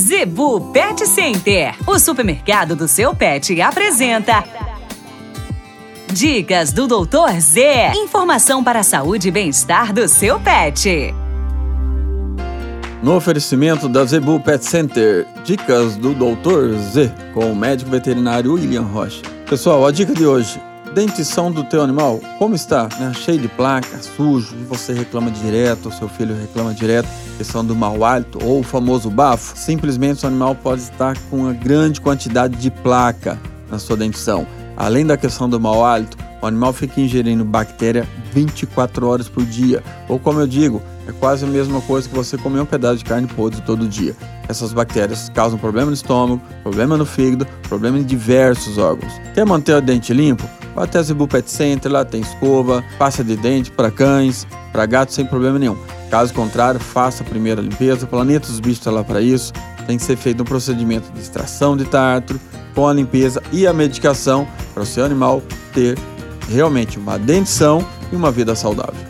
Zebu Pet Center, o supermercado do seu pet, apresenta. Dicas do Doutor Z. Informação para a saúde e bem-estar do seu pet. No oferecimento da Zebu Pet Center, dicas do Doutor Z, com o médico veterinário William Rocha. Pessoal, a dica de hoje: dentição do teu animal, como está? Né? Cheio de placa, sujo, você reclama direto, o seu filho reclama direto, questão do mau hálito ou o famoso bafo. Simplesmente o animal pode estar com uma grande quantidade de placa na sua dentição. Além da questão do mau hálito, o animal fica ingerindo bactéria 24 horas por dia. Ou como eu digo, é quase a mesma coisa que você comer um pedaço de carne podre todo dia. Essas bactérias causam problema no estômago, problema no fígado, problema em diversos órgãos. Quer manter o dente limpo? Vá até a Zebu Pet Center, lá tem escova, pasta de dente para cães, para gatos sem problema nenhum. Caso contrário, faça a primeira limpeza. O Planeta dos Bichos está lá para isso. Tem que ser feito um procedimento de extração de tártaro, com a limpeza e a medicação para o seu animal ter realmente uma dentição e uma vida saudável.